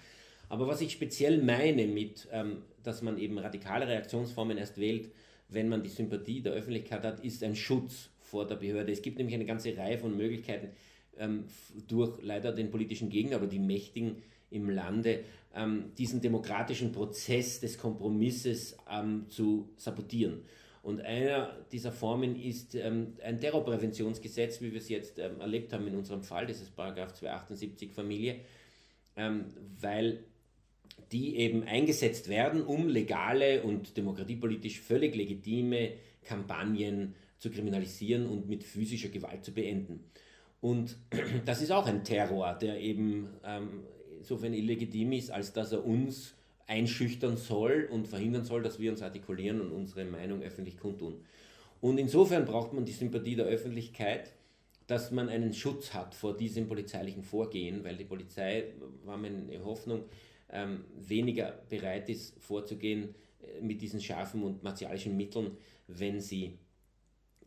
Aber was ich speziell meine mit, ähm, dass man eben radikale Reaktionsformen erst wählt, wenn man die Sympathie der Öffentlichkeit hat, ist ein Schutz vor der Behörde. Es gibt nämlich eine ganze Reihe von Möglichkeiten, ähm, durch leider den politischen Gegner oder die Mächtigen im Lande ähm, diesen demokratischen Prozess des Kompromisses ähm, zu sabotieren. Und einer dieser Formen ist ähm, ein Terrorpräventionsgesetz, wie wir es jetzt ähm, erlebt haben in unserem Fall, das ist Paragraph 278 Familie, ähm, weil die eben eingesetzt werden, um legale und demokratiepolitisch völlig legitime Kampagnen zu kriminalisieren und mit physischer Gewalt zu beenden. Und das ist auch ein Terror, der eben ähm, insofern illegitim ist, als dass er uns einschüchtern soll und verhindern soll, dass wir uns artikulieren und unsere Meinung öffentlich kundtun. Und insofern braucht man die Sympathie der Öffentlichkeit, dass man einen Schutz hat vor diesem polizeilichen Vorgehen, weil die Polizei, war meine Hoffnung, ähm, weniger bereit ist vorzugehen äh, mit diesen scharfen und martialischen Mitteln, wenn sie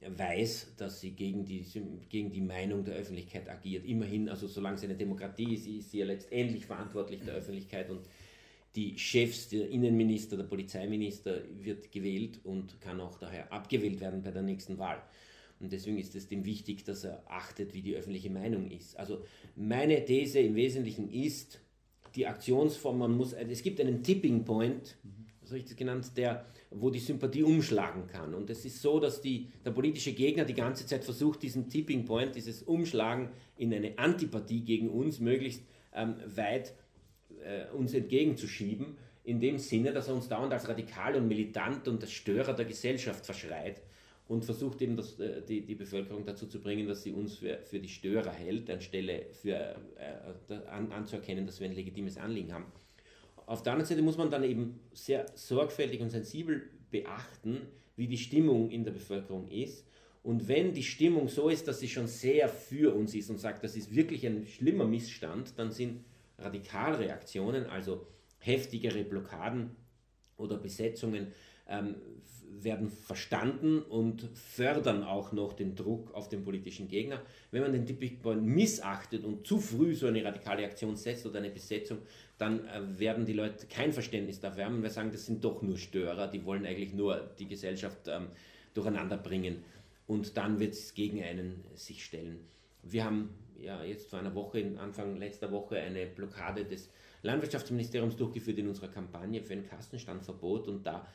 weiß, dass sie gegen die, gegen die Meinung der Öffentlichkeit agiert. Immerhin, also solange sie eine Demokratie ist, ist sie ja letztendlich verantwortlich der Öffentlichkeit und die Chefs, der Innenminister, der Polizeiminister wird gewählt und kann auch daher abgewählt werden bei der nächsten Wahl. Und deswegen ist es dem wichtig, dass er achtet, wie die öffentliche Meinung ist. Also meine These im Wesentlichen ist, die Aktionsform, man muss, es gibt einen Tipping Point, so habe ich das genannt, der wo die Sympathie umschlagen kann. Und es ist so, dass die, der politische Gegner die ganze Zeit versucht, diesen Tipping Point, dieses Umschlagen in eine Antipathie gegen uns möglichst ähm, weit äh, uns entgegenzuschieben, in dem Sinne, dass er uns dauernd als radikal und militant und Störer der Gesellschaft verschreit und versucht eben das, äh, die, die Bevölkerung dazu zu bringen, dass sie uns für, für die Störer hält, anstelle für, äh, an, anzuerkennen, dass wir ein legitimes Anliegen haben. Auf der anderen Seite muss man dann eben sehr sorgfältig und sensibel beachten, wie die Stimmung in der Bevölkerung ist. Und wenn die Stimmung so ist, dass sie schon sehr für uns ist und sagt, das ist wirklich ein schlimmer Missstand, dann sind Radikalreaktionen, also heftigere Blockaden oder Besetzungen, ähm, werden verstanden und fördern auch noch den Druck auf den politischen Gegner. Wenn man den Point missachtet und zu früh so eine radikale Aktion setzt oder eine Besetzung, dann äh, werden die Leute kein Verständnis dafür haben, weil sagen, das sind doch nur Störer, die wollen eigentlich nur die Gesellschaft ähm, durcheinander bringen und dann wird es gegen einen sich stellen. Wir haben ja jetzt vor einer Woche, Anfang letzter Woche, eine Blockade des Landwirtschaftsministeriums durchgeführt in unserer Kampagne für ein Kastenstandverbot und da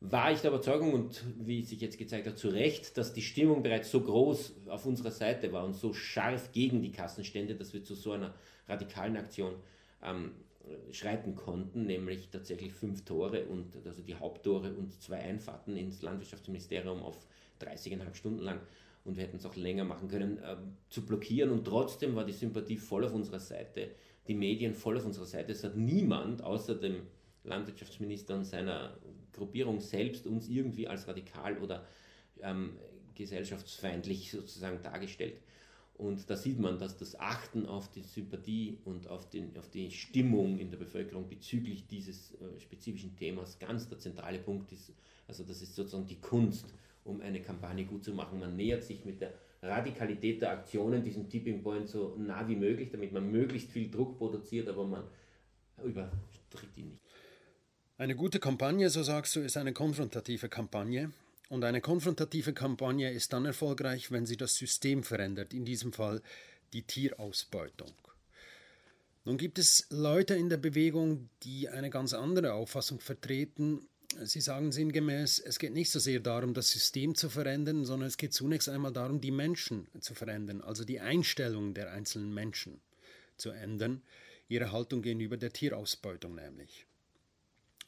war ich der Überzeugung und wie sich jetzt gezeigt hat, zu Recht, dass die Stimmung bereits so groß auf unserer Seite war und so scharf gegen die Kassenstände, dass wir zu so einer radikalen Aktion ähm, schreiten konnten, nämlich tatsächlich fünf Tore und also die Haupttore und zwei Einfahrten ins Landwirtschaftsministerium auf 30,5 Stunden lang. und wir hätten es auch länger machen können, äh, zu blockieren. Und trotzdem war die Sympathie voll auf unserer Seite, die Medien voll auf unserer Seite. Es hat niemand außer dem Landwirtschaftsminister und seiner Gruppierung selbst uns irgendwie als radikal oder ähm, gesellschaftsfeindlich sozusagen dargestellt. Und da sieht man, dass das Achten auf die Sympathie und auf, den, auf die Stimmung in der Bevölkerung bezüglich dieses äh, spezifischen Themas ganz der zentrale Punkt ist. Also das ist sozusagen die Kunst, um eine Kampagne gut zu machen. Man nähert sich mit der Radikalität der Aktionen diesem Tipping Point so nah wie möglich, damit man möglichst viel Druck produziert, aber man übertritt ihn nicht. Eine gute Kampagne, so sagst du, ist eine konfrontative Kampagne. Und eine konfrontative Kampagne ist dann erfolgreich, wenn sie das System verändert, in diesem Fall die Tierausbeutung. Nun gibt es Leute in der Bewegung, die eine ganz andere Auffassung vertreten. Sie sagen sinngemäß, es geht nicht so sehr darum, das System zu verändern, sondern es geht zunächst einmal darum, die Menschen zu verändern, also die Einstellung der einzelnen Menschen zu ändern, ihre Haltung gegenüber der Tierausbeutung nämlich.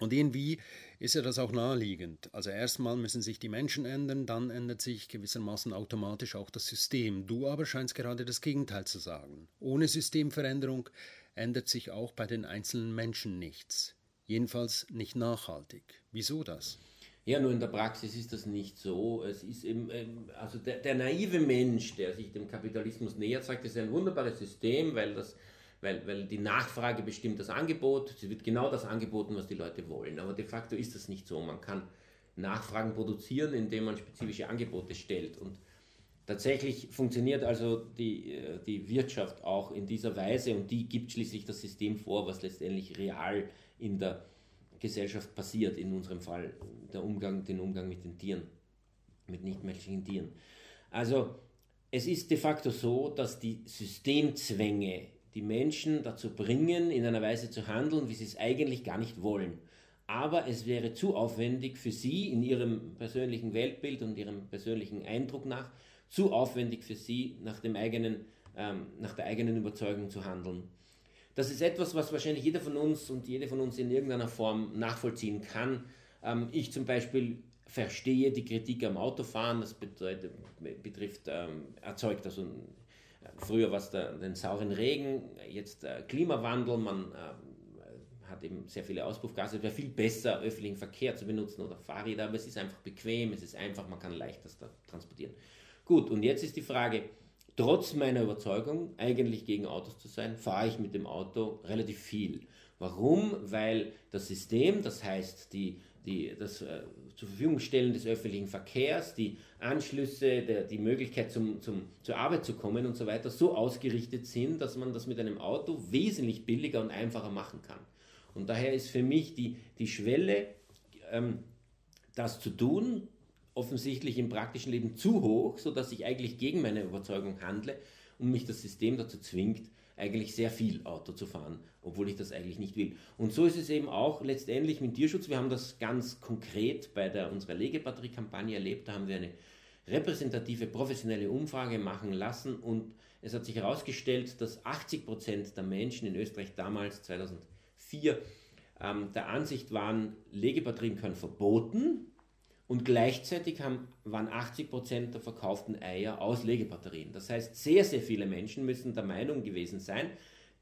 Und irgendwie ist ja das auch naheliegend. Also erstmal müssen sich die Menschen ändern, dann ändert sich gewissermaßen automatisch auch das System. Du aber scheinst gerade das Gegenteil zu sagen. Ohne Systemveränderung ändert sich auch bei den einzelnen Menschen nichts. Jedenfalls nicht nachhaltig. Wieso das? Ja, nur in der Praxis ist das nicht so. Es ist eben, also der, der naive Mensch, der sich dem Kapitalismus nähert, sagt, es ist ein wunderbares System, weil das weil, weil die Nachfrage bestimmt das Angebot, es wird genau das angeboten, was die Leute wollen. Aber de facto ist das nicht so. Man kann Nachfragen produzieren, indem man spezifische Angebote stellt. Und tatsächlich funktioniert also die, äh, die Wirtschaft auch in dieser Weise und die gibt schließlich das System vor, was letztendlich real in der Gesellschaft passiert, in unserem Fall der Umgang, den Umgang mit den Tieren, mit nichtmenschlichen Tieren. Also es ist de facto so, dass die Systemzwänge die Menschen dazu bringen, in einer Weise zu handeln, wie sie es eigentlich gar nicht wollen. Aber es wäre zu aufwendig für sie in ihrem persönlichen Weltbild und ihrem persönlichen Eindruck nach, zu aufwendig für sie nach, dem eigenen, ähm, nach der eigenen Überzeugung zu handeln. Das ist etwas, was wahrscheinlich jeder von uns und jede von uns in irgendeiner Form nachvollziehen kann. Ähm, ich zum Beispiel verstehe die Kritik am Autofahren, das bedeutet, betrifft, ähm, erzeugt also Früher war es den sauren Regen, jetzt äh, Klimawandel, man äh, hat eben sehr viele Auspuffgase. Es wäre viel besser, öffentlichen Verkehr zu benutzen oder Fahrräder, aber es ist einfach bequem, es ist einfach, man kann leichter transportieren. Gut, und jetzt ist die Frage, trotz meiner Überzeugung, eigentlich gegen Autos zu sein, fahre ich mit dem Auto relativ viel. Warum? Weil das System, das heißt die, die, das äh, zur Verfügung stellen des öffentlichen Verkehrs, die Anschlüsse, der, die Möglichkeit zum, zum, zur Arbeit zu kommen und so weiter so ausgerichtet sind, dass man das mit einem Auto wesentlich billiger und einfacher machen kann. Und daher ist für mich die, die Schwelle, ähm, das zu tun, offensichtlich im praktischen Leben zu hoch, sodass ich eigentlich gegen meine Überzeugung handle und mich das System dazu zwingt, eigentlich sehr viel Auto zu fahren, obwohl ich das eigentlich nicht will. Und so ist es eben auch letztendlich mit Tierschutz. Wir haben das ganz konkret bei der, unserer Legebatterie-Kampagne erlebt. Da haben wir eine repräsentative professionelle Umfrage machen lassen und es hat sich herausgestellt, dass 80 Prozent der Menschen in Österreich damals, 2004, ähm, der Ansicht waren, Legebatterien können verboten und gleichzeitig haben, waren 80 Prozent der verkauften Eier aus Legebatterien. Das heißt, sehr, sehr viele Menschen müssen der Meinung gewesen sein,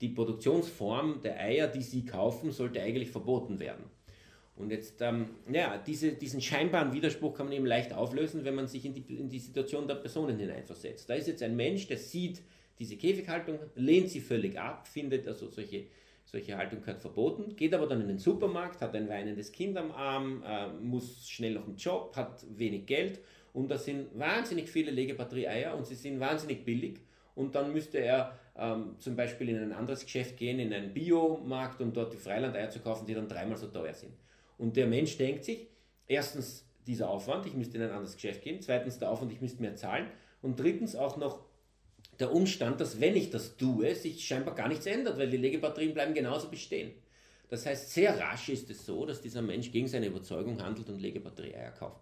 die Produktionsform der Eier, die sie kaufen, sollte eigentlich verboten werden. Und jetzt, ähm, ja, diese, diesen scheinbaren Widerspruch kann man eben leicht auflösen, wenn man sich in die, in die Situation der Personen hineinversetzt. Da ist jetzt ein Mensch, der sieht diese Käfighaltung, lehnt sie völlig ab, findet also solche solche Haltung gehört verboten, geht aber dann in den Supermarkt, hat ein weinendes Kind am Arm, äh, muss schnell auf den Job, hat wenig Geld und da sind wahnsinnig viele Legebatterie-Eier und sie sind wahnsinnig billig und dann müsste er ähm, zum Beispiel in ein anderes Geschäft gehen, in einen Biomarkt, um dort die Freilandeier zu kaufen, die dann dreimal so teuer sind. Und der Mensch denkt sich, erstens dieser Aufwand, ich müsste in ein anderes Geschäft gehen, zweitens der Aufwand, ich müsste mehr zahlen und drittens auch noch der Umstand, dass wenn ich das tue, sich scheinbar gar nichts ändert, weil die Legebatterien bleiben genauso bestehen. Das heißt, sehr rasch ist es so, dass dieser Mensch gegen seine Überzeugung handelt und Legebatterie-Eier kauft.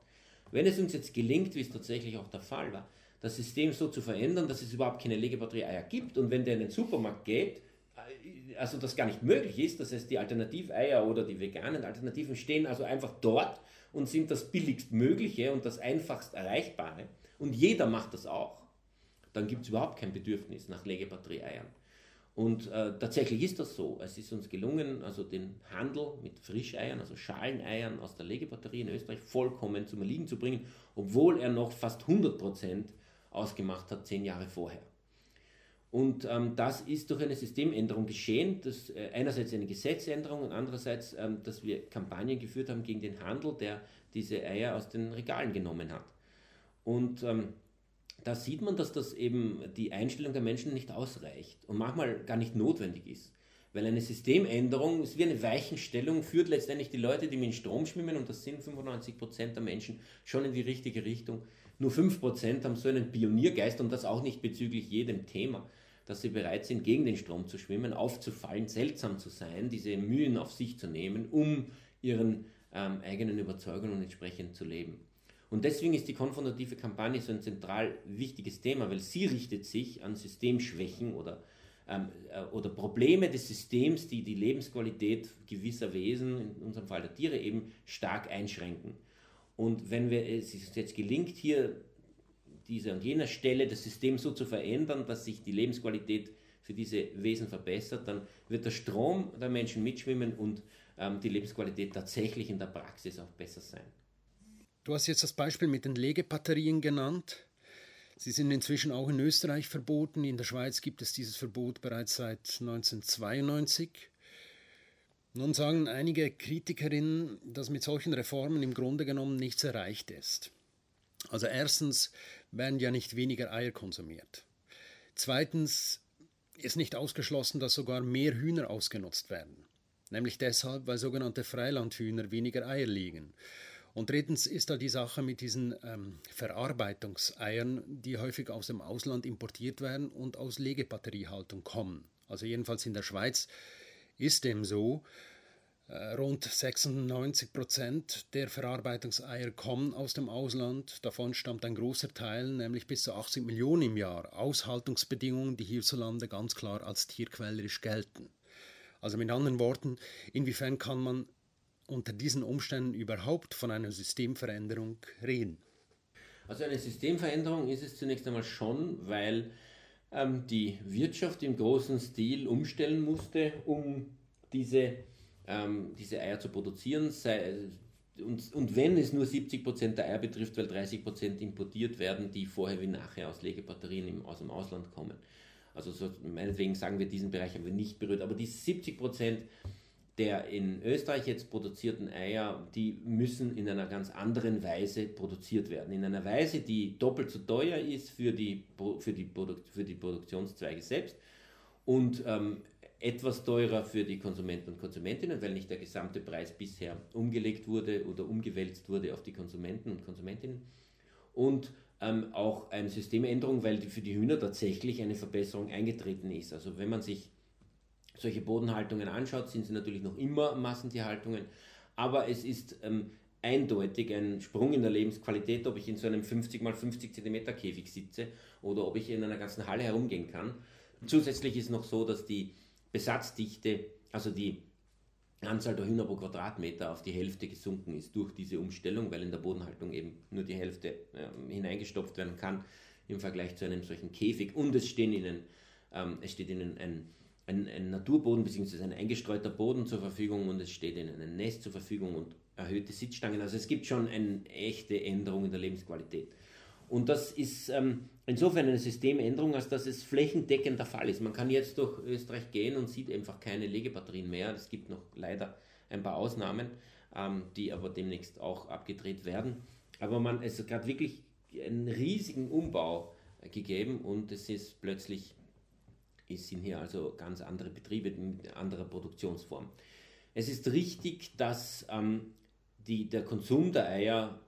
Wenn es uns jetzt gelingt, wie es tatsächlich auch der Fall war, das System so zu verändern, dass es überhaupt keine Legebatterie-Eier gibt und wenn der in den Supermarkt geht, also das gar nicht möglich ist. Das heißt, die Alternativeier oder die veganen Alternativen stehen also einfach dort und sind das billigst Mögliche und das einfachst Erreichbare. Und jeder macht das auch. Dann gibt es überhaupt kein Bedürfnis nach Legebatterie-Eiern. Und äh, tatsächlich ist das so. Es ist uns gelungen, also den Handel mit Frischeiern, also Schaleneiern aus der Legebatterie in Österreich vollkommen zum Erliegen zu bringen, obwohl er noch fast 100% ausgemacht hat, zehn Jahre vorher. Und ähm, das ist durch eine Systemänderung geschehen. Das, äh, einerseits eine Gesetzänderung und andererseits, ähm, dass wir Kampagnen geführt haben gegen den Handel, der diese Eier aus den Regalen genommen hat. Und ähm, da sieht man, dass das eben die Einstellung der Menschen nicht ausreicht und manchmal gar nicht notwendig ist. Weil eine Systemänderung ist wie eine Weichenstellung, führt letztendlich die Leute, die mit dem Strom schwimmen, und das sind 95% der Menschen, schon in die richtige Richtung. Nur 5% haben so einen Pioniergeist und das auch nicht bezüglich jedem Thema, dass sie bereit sind, gegen den Strom zu schwimmen, aufzufallen, seltsam zu sein, diese Mühen auf sich zu nehmen, um ihren ähm, eigenen Überzeugungen entsprechend zu leben. Und deswegen ist die konfrontative Kampagne so ein zentral wichtiges Thema, weil sie richtet sich an Systemschwächen oder, ähm, äh, oder Probleme des Systems, die die Lebensqualität gewisser Wesen, in unserem Fall der Tiere, eben stark einschränken. Und wenn wir, es jetzt gelingt, hier dieser und jener Stelle das System so zu verändern, dass sich die Lebensqualität für diese Wesen verbessert, dann wird der Strom der Menschen mitschwimmen und ähm, die Lebensqualität tatsächlich in der Praxis auch besser sein. Du hast jetzt das Beispiel mit den Legebatterien genannt. Sie sind inzwischen auch in Österreich verboten. In der Schweiz gibt es dieses Verbot bereits seit 1992. Nun sagen einige Kritikerinnen, dass mit solchen Reformen im Grunde genommen nichts erreicht ist. Also erstens werden ja nicht weniger Eier konsumiert. Zweitens ist nicht ausgeschlossen, dass sogar mehr Hühner ausgenutzt werden. Nämlich deshalb, weil sogenannte Freilandhühner weniger Eier legen. Und drittens ist da die Sache mit diesen ähm, Verarbeitungseiern, die häufig aus dem Ausland importiert werden und aus Legebatteriehaltung kommen. Also jedenfalls in der Schweiz ist dem so. Äh, rund 96 Prozent der Verarbeitungseier kommen aus dem Ausland. Davon stammt ein großer Teil, nämlich bis zu 80 Millionen im Jahr, aus Haltungsbedingungen, die hierzulande ganz klar als tierquälerisch gelten. Also mit anderen Worten, inwiefern kann man unter diesen Umständen überhaupt von einer Systemveränderung reden? Also eine Systemveränderung ist es zunächst einmal schon, weil ähm, die Wirtschaft im großen Stil umstellen musste, um diese, ähm, diese Eier zu produzieren. Sei, und, und wenn es nur 70% der Eier betrifft, weil 30% importiert werden, die vorher wie nachher aus Legebatterien im, aus dem Ausland kommen. Also so, meinetwegen sagen wir, diesen Bereich haben wir nicht berührt, aber die 70% der in Österreich jetzt produzierten Eier, die müssen in einer ganz anderen Weise produziert werden. In einer Weise, die doppelt so teuer ist für die, für die, Produkt, für die Produktionszweige selbst und ähm, etwas teurer für die Konsumenten und Konsumentinnen, weil nicht der gesamte Preis bisher umgelegt wurde oder umgewälzt wurde auf die Konsumenten und Konsumentinnen. Und ähm, auch eine Systemänderung, weil für die Hühner tatsächlich eine Verbesserung eingetreten ist. Also wenn man sich solche Bodenhaltungen anschaut, sind sie natürlich noch immer Massentierhaltungen, aber es ist ähm, eindeutig ein Sprung in der Lebensqualität, ob ich in so einem 50 x 50 cm Käfig sitze oder ob ich in einer ganzen Halle herumgehen kann. Zusätzlich ist noch so, dass die Besatzdichte, also die Anzahl der Hühner pro Quadratmeter auf die Hälfte gesunken ist durch diese Umstellung, weil in der Bodenhaltung eben nur die Hälfte äh, hineingestopft werden kann im Vergleich zu einem solchen Käfig. Und es, stehen ihnen, ähm, es steht ihnen ein ein, ein Naturboden bzw. ein eingestreuter Boden zur Verfügung und es steht ihnen ein Nest zur Verfügung und erhöhte Sitzstangen. Also es gibt schon eine echte Änderung in der Lebensqualität. Und das ist ähm, insofern eine Systemänderung, als dass es flächendeckend der Fall ist. Man kann jetzt durch Österreich gehen und sieht einfach keine Legebatterien mehr. Es gibt noch leider ein paar Ausnahmen, ähm, die aber demnächst auch abgedreht werden. Aber man, es hat gerade wirklich einen riesigen Umbau gegeben und es ist plötzlich es sind hier also ganz andere Betriebe mit anderer Produktionsform. Es ist richtig, dass ähm, die, der Konsum der Eier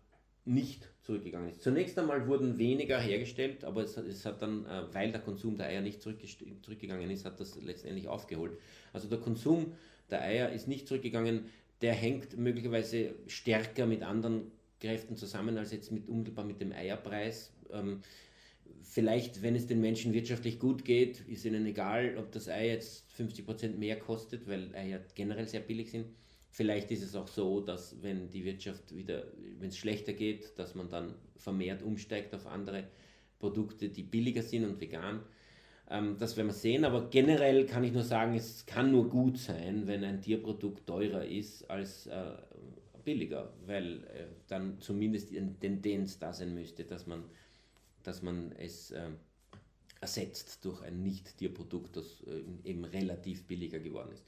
nicht zurückgegangen ist. Zunächst einmal wurden weniger hergestellt, aber es, es hat dann, äh, weil der Konsum der Eier nicht zurückgegangen ist, hat das letztendlich aufgeholt. Also der Konsum der Eier ist nicht zurückgegangen, der hängt möglicherweise stärker mit anderen Kräften zusammen als jetzt mit unmittelbar mit dem Eierpreis. Ähm, vielleicht, wenn es den Menschen wirtschaftlich gut geht, ist ihnen egal, ob das Ei jetzt 50% mehr kostet, weil Eier generell sehr billig sind. Vielleicht ist es auch so, dass wenn die Wirtschaft wieder, wenn es schlechter geht, dass man dann vermehrt umsteigt auf andere Produkte, die billiger sind und vegan. Ähm, das werden wir sehen, aber generell kann ich nur sagen, es kann nur gut sein, wenn ein Tierprodukt teurer ist als äh, billiger, weil äh, dann zumindest eine Tendenz da sein müsste, dass man, dass man es äh, ersetzt durch ein Nicht-Tierprodukt, das äh, eben relativ billiger geworden ist.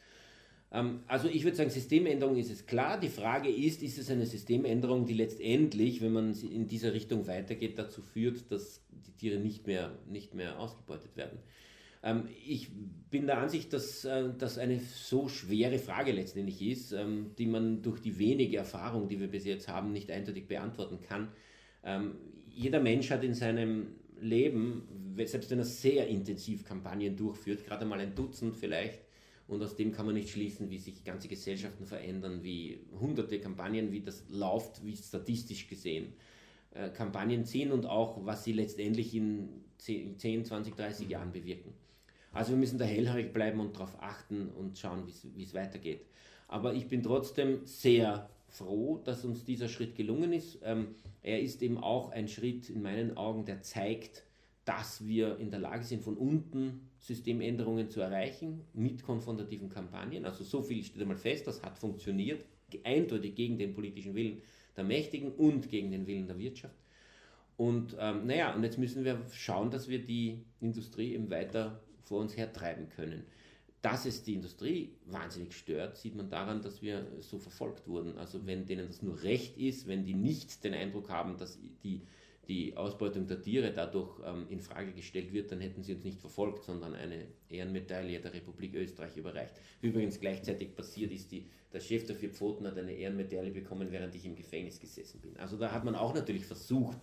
Ähm, also ich würde sagen, Systemänderung ist es klar. Die Frage ist, ist es eine Systemänderung, die letztendlich, wenn man in dieser Richtung weitergeht, dazu führt, dass die Tiere nicht mehr, nicht mehr ausgebeutet werden. Ähm, ich bin der Ansicht, dass äh, das eine so schwere Frage letztendlich ist, ähm, die man durch die wenige Erfahrung, die wir bis jetzt haben, nicht eindeutig beantworten kann. Jeder Mensch hat in seinem Leben, selbst wenn er sehr intensiv Kampagnen durchführt, gerade mal ein Dutzend vielleicht, und aus dem kann man nicht schließen, wie sich ganze Gesellschaften verändern, wie hunderte Kampagnen, wie das läuft, wie statistisch gesehen äh, Kampagnen ziehen und auch, was sie letztendlich in 10, 20, 30 Jahren bewirken. Also wir müssen da hellhörig bleiben und darauf achten und schauen, wie es weitergeht. Aber ich bin trotzdem sehr froh, dass uns dieser Schritt gelungen ist. Ähm, er ist eben auch ein Schritt in meinen Augen, der zeigt, dass wir in der Lage sind, von unten Systemänderungen zu erreichen mit konfrontativen Kampagnen. Also so viel steht einmal fest, das hat funktioniert, eindeutig gegen den politischen Willen der Mächtigen und gegen den Willen der Wirtschaft. Und ähm, naja, und jetzt müssen wir schauen, dass wir die Industrie eben weiter vor uns hertreiben können. Dass es die Industrie wahnsinnig stört, sieht man daran, dass wir so verfolgt wurden. Also wenn denen das nur recht ist, wenn die nicht den Eindruck haben, dass die die Ausbeutung der Tiere dadurch ähm, in Frage gestellt wird, dann hätten sie uns nicht verfolgt, sondern eine Ehrenmedaille der Republik Österreich überreicht. Übrigens gleichzeitig passiert ist, die, der Chef der vier Pfoten hat eine Ehrenmedaille bekommen, während ich im Gefängnis gesessen bin. Also da hat man auch natürlich versucht,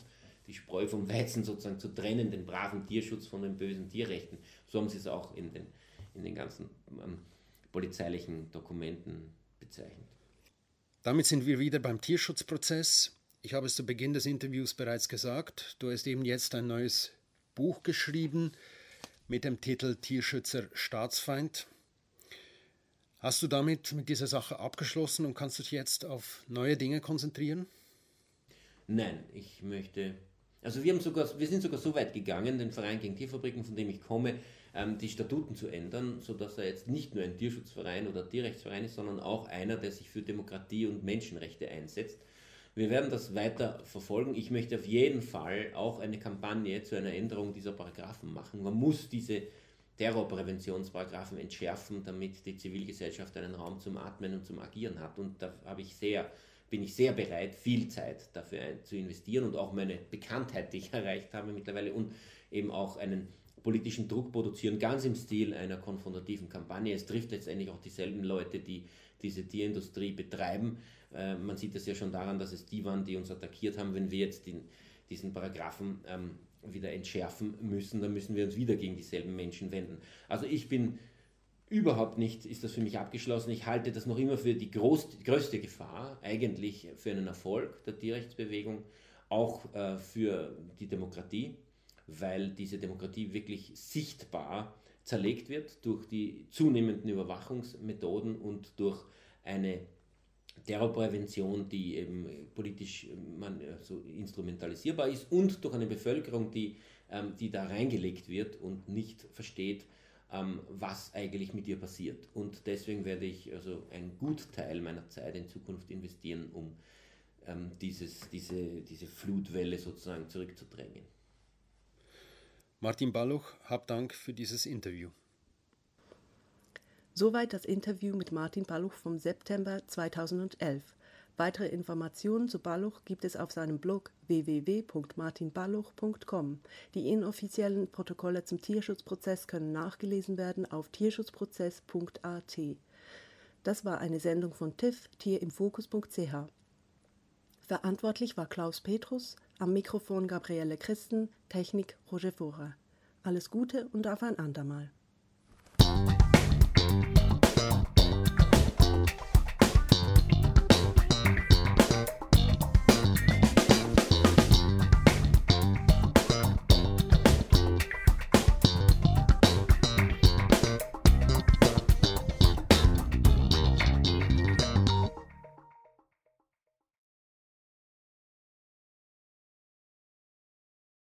die Spreu vom Weizen sozusagen zu trennen, den braven Tierschutz von den bösen Tierrechten. So haben sie es auch in den, in den ganzen ähm, polizeilichen Dokumenten bezeichnet. Damit sind wir wieder beim Tierschutzprozess. Ich habe es zu Beginn des Interviews bereits gesagt, du hast eben jetzt ein neues Buch geschrieben mit dem Titel Tierschützer Staatsfeind. Hast du damit mit dieser Sache abgeschlossen und kannst dich jetzt auf neue Dinge konzentrieren? Nein, ich möchte. Also wir, sogar, wir sind sogar so weit gegangen, den Verein gegen Tierfabriken, von dem ich komme, die Statuten zu ändern, sodass er jetzt nicht nur ein Tierschutzverein oder Tierrechtsverein ist, sondern auch einer, der sich für Demokratie und Menschenrechte einsetzt. Wir werden das weiter verfolgen. Ich möchte auf jeden Fall auch eine Kampagne zu einer Änderung dieser Paragraphen machen. Man muss diese Terrorpräventionsparagraphen entschärfen, damit die Zivilgesellschaft einen Raum zum Atmen und zum Agieren hat. Und da habe ich sehr, bin ich sehr bereit, viel Zeit dafür zu investieren und auch meine Bekanntheit, die ich erreicht habe mittlerweile und eben auch einen politischen Druck produzieren, ganz im Stil einer konfrontativen Kampagne. Es trifft letztendlich auch dieselben Leute, die diese Tierindustrie betreiben. Äh, man sieht es ja schon daran, dass es die waren, die uns attackiert haben. Wenn wir jetzt den, diesen Paragraphen ähm, wieder entschärfen müssen, dann müssen wir uns wieder gegen dieselben Menschen wenden. Also ich bin überhaupt nicht, ist das für mich abgeschlossen. Ich halte das noch immer für die, groß, größte Gefahr, eigentlich für einen Erfolg der Tierrechtsbewegung, auch äh, für die Demokratie, weil diese Demokratie wirklich sichtbar zerlegt wird durch die zunehmenden Überwachungsmethoden und durch eine Terrorprävention, die eben politisch man, so instrumentalisierbar ist und durch eine Bevölkerung, die, ähm, die da reingelegt wird und nicht versteht, ähm, was eigentlich mit ihr passiert. Und deswegen werde ich also einen Gutteil meiner Zeit in Zukunft investieren, um ähm, dieses, diese, diese Flutwelle sozusagen zurückzudrängen. Martin Balluch, hab Dank für dieses Interview. Soweit das Interview mit Martin Balluch vom September 2011. Weitere Informationen zu Balluch gibt es auf seinem Blog www.martinballuch.com. Die inoffiziellen Protokolle zum Tierschutzprozess können nachgelesen werden auf tierschutzprozess.at. Das war eine Sendung von TIFF, tierimfokus.ch. Verantwortlich war Klaus Petrus, am Mikrofon Gabriele Christen, Technik Roger Vorer. Alles Gute und auf ein andermal.